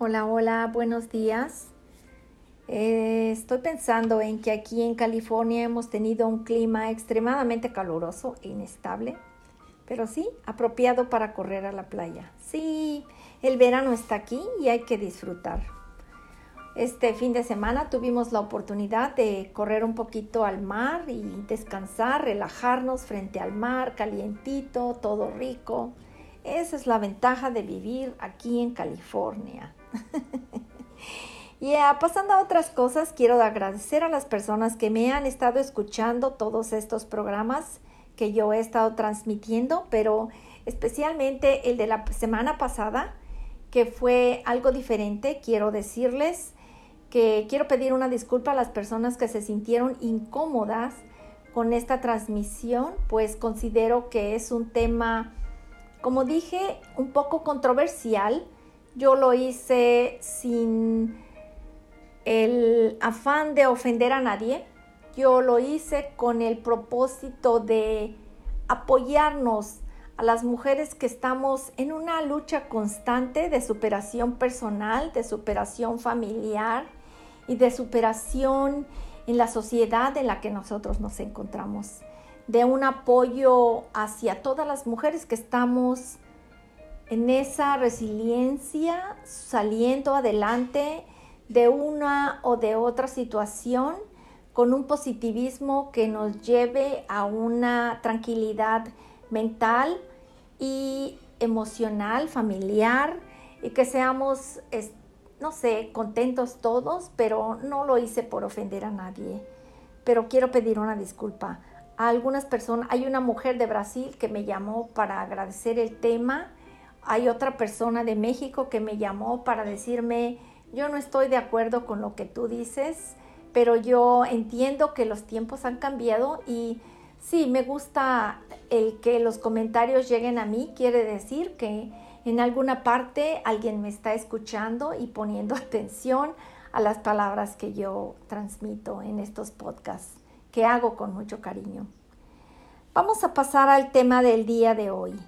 Hola, hola, buenos días. Eh, estoy pensando en que aquí en California hemos tenido un clima extremadamente caluroso e inestable, pero sí, apropiado para correr a la playa. Sí, el verano está aquí y hay que disfrutar. Este fin de semana tuvimos la oportunidad de correr un poquito al mar y descansar, relajarnos frente al mar, calientito, todo rico. Esa es la ventaja de vivir aquí en California. y pasando a otras cosas, quiero agradecer a las personas que me han estado escuchando todos estos programas que yo he estado transmitiendo, pero especialmente el de la semana pasada, que fue algo diferente. Quiero decirles que quiero pedir una disculpa a las personas que se sintieron incómodas con esta transmisión, pues considero que es un tema, como dije, un poco controversial yo lo hice sin el afán de ofender a nadie. Yo lo hice con el propósito de apoyarnos a las mujeres que estamos en una lucha constante de superación personal, de superación familiar y de superación en la sociedad en la que nosotros nos encontramos, de un apoyo hacia todas las mujeres que estamos en esa resiliencia, saliendo adelante de una o de otra situación con un positivismo que nos lleve a una tranquilidad mental y emocional, familiar, y que seamos, no sé, contentos todos, pero no lo hice por ofender a nadie. Pero quiero pedir una disculpa. A algunas personas, hay una mujer de Brasil que me llamó para agradecer el tema hay otra persona de México que me llamó para decirme, yo no estoy de acuerdo con lo que tú dices, pero yo entiendo que los tiempos han cambiado y sí, me gusta el que los comentarios lleguen a mí, quiere decir que en alguna parte alguien me está escuchando y poniendo atención a las palabras que yo transmito en estos podcasts, que hago con mucho cariño. Vamos a pasar al tema del día de hoy.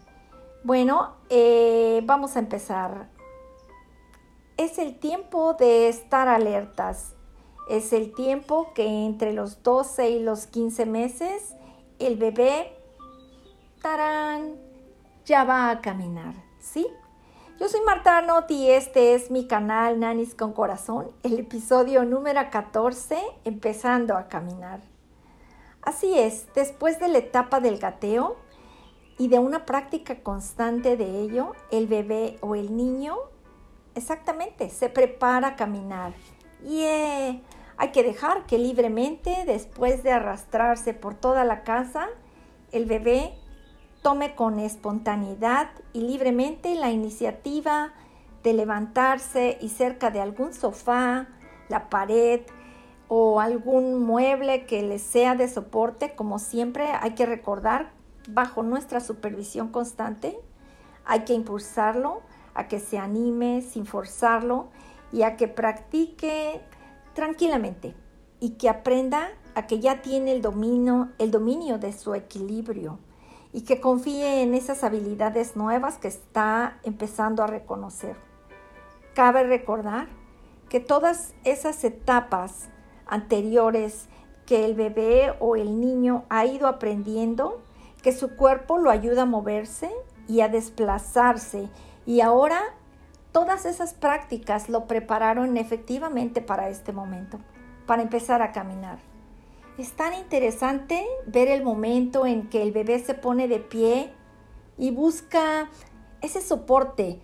Bueno, eh, vamos a empezar. Es el tiempo de estar alertas. Es el tiempo que entre los 12 y los 15 meses el bebé, tarán, ya va a caminar, ¿sí? Yo soy Marta Arnott y este es mi canal Nanis con Corazón, el episodio número 14, empezando a caminar. Así es, después de la etapa del gateo, y de una práctica constante de ello, el bebé o el niño exactamente se prepara a caminar. Y hay que dejar que libremente, después de arrastrarse por toda la casa, el bebé tome con espontaneidad y libremente la iniciativa de levantarse y cerca de algún sofá, la pared o algún mueble que le sea de soporte, como siempre hay que recordar bajo nuestra supervisión constante. Hay que impulsarlo a que se anime sin forzarlo y a que practique tranquilamente y que aprenda a que ya tiene el dominio, el dominio de su equilibrio y que confíe en esas habilidades nuevas que está empezando a reconocer. Cabe recordar que todas esas etapas anteriores que el bebé o el niño ha ido aprendiendo que su cuerpo lo ayuda a moverse y a desplazarse. Y ahora todas esas prácticas lo prepararon efectivamente para este momento, para empezar a caminar. Es tan interesante ver el momento en que el bebé se pone de pie y busca ese soporte,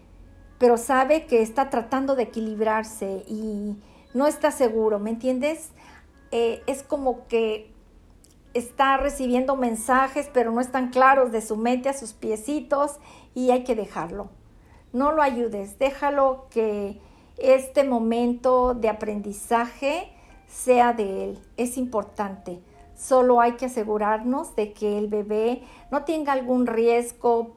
pero sabe que está tratando de equilibrarse y no está seguro, ¿me entiendes? Eh, es como que está recibiendo mensajes, pero no están claros de su mente a sus piecitos y hay que dejarlo. No lo ayudes, déjalo que este momento de aprendizaje sea de él. Es importante. Solo hay que asegurarnos de que el bebé no tenga algún riesgo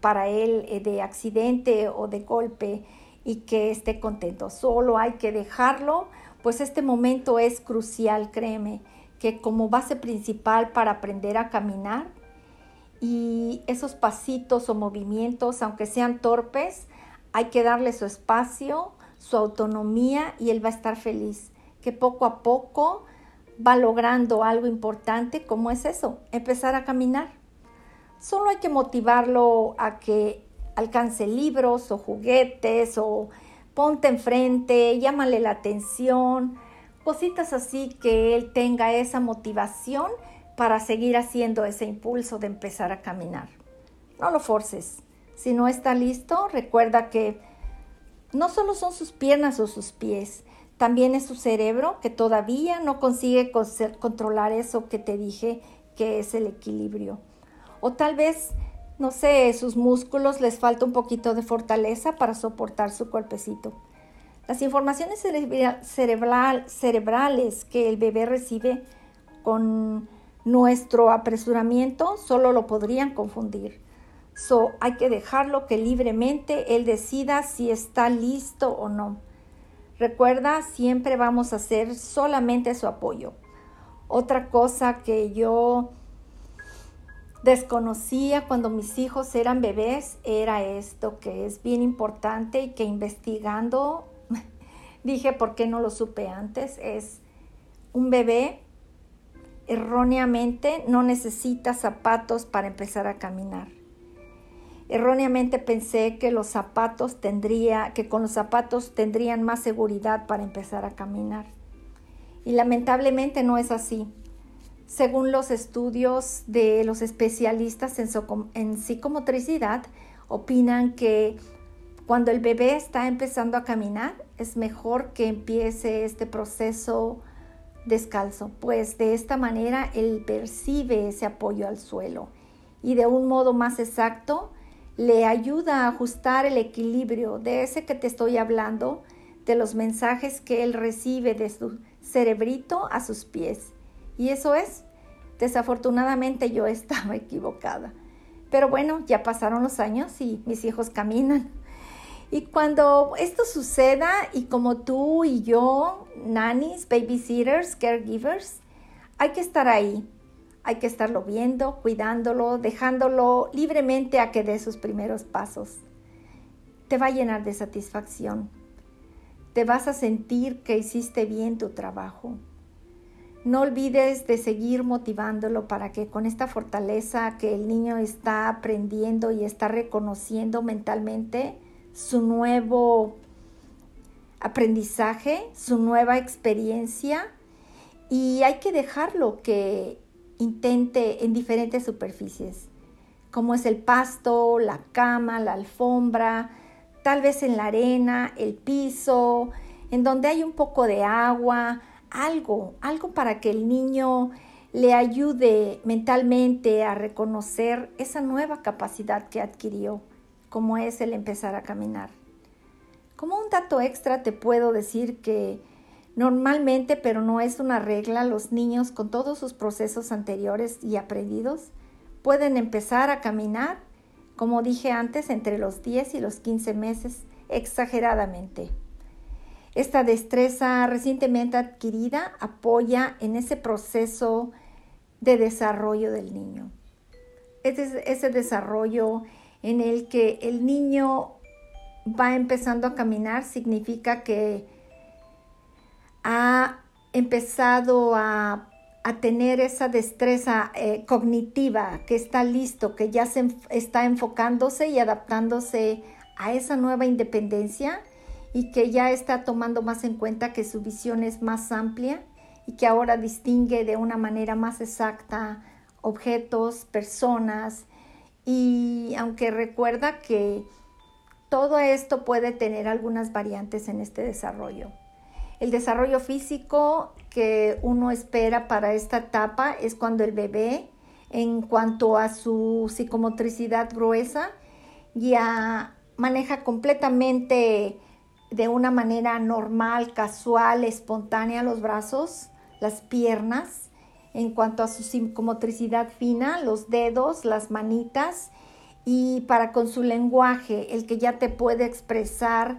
para él eh, de accidente o de golpe y que esté contento. Solo hay que dejarlo, pues este momento es crucial, créeme que como base principal para aprender a caminar y esos pasitos o movimientos, aunque sean torpes, hay que darle su espacio, su autonomía y él va a estar feliz, que poco a poco va logrando algo importante como es eso, empezar a caminar. Solo hay que motivarlo a que alcance libros o juguetes o ponte enfrente, llámale la atención, cositas así que él tenga esa motivación para seguir haciendo ese impulso de empezar a caminar. No lo forces. Si no está listo, recuerda que no solo son sus piernas o sus pies, también es su cerebro que todavía no consigue controlar eso que te dije que es el equilibrio. O tal vez, no sé, sus músculos les falta un poquito de fortaleza para soportar su cuerpecito. Las informaciones cerebrales que el bebé recibe con nuestro apresuramiento solo lo podrían confundir. So, hay que dejarlo que libremente él decida si está listo o no. Recuerda, siempre vamos a hacer solamente su apoyo. Otra cosa que yo desconocía cuando mis hijos eran bebés era esto, que es bien importante y que investigando dije, ¿por qué no lo supe antes? Es un bebé erróneamente no necesita zapatos para empezar a caminar. Erróneamente pensé que los zapatos tendría, que con los zapatos tendrían más seguridad para empezar a caminar. Y lamentablemente no es así. Según los estudios de los especialistas en, en psicomotricidad, opinan que cuando el bebé está empezando a caminar, es mejor que empiece este proceso descalzo, pues de esta manera él percibe ese apoyo al suelo y de un modo más exacto le ayuda a ajustar el equilibrio de ese que te estoy hablando, de los mensajes que él recibe de su cerebrito a sus pies. Y eso es, desafortunadamente yo estaba equivocada. Pero bueno, ya pasaron los años y mis hijos caminan. Y cuando esto suceda y como tú y yo, nannies, babysitters, caregivers, hay que estar ahí. Hay que estarlo viendo, cuidándolo, dejándolo libremente a que dé sus primeros pasos. Te va a llenar de satisfacción. Te vas a sentir que hiciste bien tu trabajo. No olvides de seguir motivándolo para que con esta fortaleza que el niño está aprendiendo y está reconociendo mentalmente, su nuevo aprendizaje, su nueva experiencia y hay que dejarlo que intente en diferentes superficies, como es el pasto, la cama, la alfombra, tal vez en la arena, el piso, en donde hay un poco de agua, algo, algo para que el niño le ayude mentalmente a reconocer esa nueva capacidad que adquirió como es el empezar a caminar. Como un dato extra te puedo decir que normalmente, pero no es una regla, los niños con todos sus procesos anteriores y aprendidos pueden empezar a caminar, como dije antes, entre los 10 y los 15 meses, exageradamente. Esta destreza recientemente adquirida apoya en ese proceso de desarrollo del niño. Ese, ese desarrollo en el que el niño va empezando a caminar significa que ha empezado a, tener esa destreza eh, cognitiva, que está listo, que ya se está enfocándose y adaptándose a esa nueva independencia y que ya está tomando más en cuenta que su visión es más amplia y que ahora distingue de una manera más exacta objetos, personas y aunque recuerda que todo esto puede tener algunas variantes en este desarrollo. El desarrollo físico que uno espera para esta etapa es cuando el bebé, en cuanto a su psicomotricidad gruesa, ya maneja completamente de una manera normal, casual, espontánea los brazos, las piernas, en cuanto a su psicomotricidad fina, los dedos, las manitas y para con su lenguaje, el que ya te puede expresar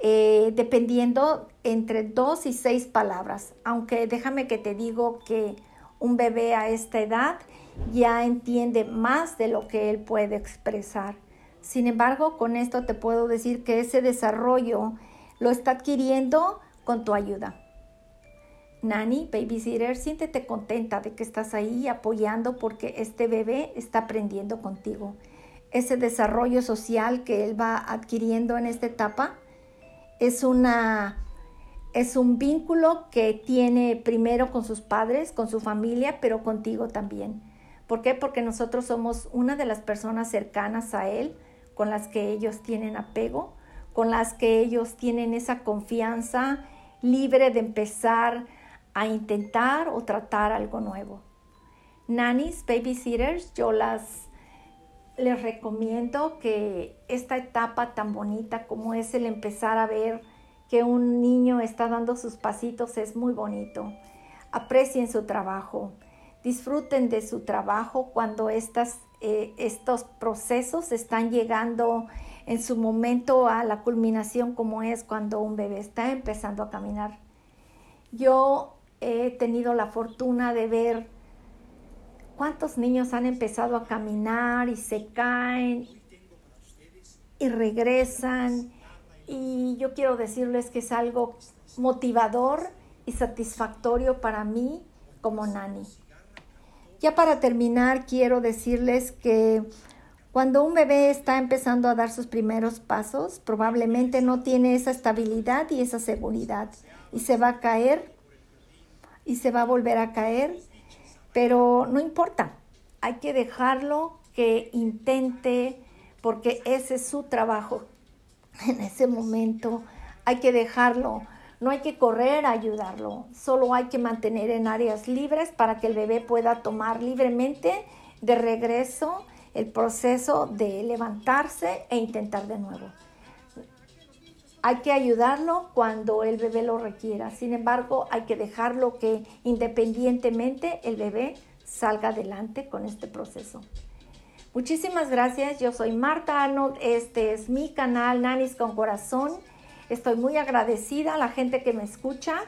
eh, dependiendo entre dos y seis palabras. Aunque déjame que te digo que un bebé a esta edad ya entiende más de lo que él puede expresar. Sin embargo, con esto te puedo decir que ese desarrollo lo está adquiriendo con tu ayuda. Nani, babysitter, siéntete contenta de que estás ahí apoyando porque este bebé está aprendiendo contigo. Ese desarrollo social que él va adquiriendo en esta etapa es una es un vínculo que tiene primero con sus padres, con su familia, pero contigo también. ¿Por qué? Porque nosotros somos una de las personas cercanas a él, con las que ellos tienen apego, con las que ellos tienen esa confianza libre de empezar a intentar o tratar algo nuevo. Nannies, babysitters, yo las les recomiendo que esta etapa tan bonita como es el empezar a ver que un niño está dando sus pasitos es muy bonito. Aprecien su trabajo, disfruten de su trabajo cuando estas, eh, estos procesos están llegando en su momento a la culminación como es cuando un bebé está empezando a caminar. Yo he tenido la fortuna de ver cuántos niños han empezado a caminar y se caen y regresan. Y yo quiero decirles que es algo motivador y satisfactorio para mí como nani. Ya para terminar, quiero decirles que cuando un bebé está empezando a dar sus primeros pasos, probablemente no tiene esa estabilidad y esa seguridad y se va a caer y se va a volver a caer, pero no importa, hay que dejarlo que intente porque ese es su trabajo. En ese momento hay que dejarlo, no hay que correr a ayudarlo, solo hay que mantener en áreas libres para que el bebé pueda tomar libremente de regreso el proceso de levantarse e intentar de nuevo. Hay que ayudarlo cuando el bebé lo requiera. Sin embargo, hay que dejarlo que independientemente el bebé salga adelante con este proceso. Muchísimas gracias. Yo soy Marta Arnold. Este es mi canal Nanis con Corazón. Estoy muy agradecida a la gente que me escucha.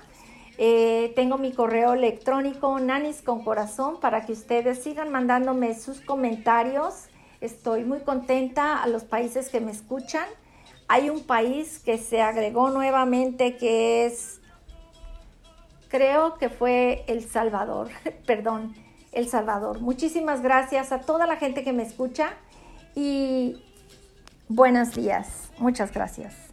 Eh, tengo mi correo electrónico nanis con corazón para que ustedes sigan mandándome sus comentarios. Estoy muy contenta a los países que me escuchan. Hay un país que se agregó nuevamente que es, creo que fue El Salvador, perdón, El Salvador. Muchísimas gracias a toda la gente que me escucha y buenos días. Muchas gracias.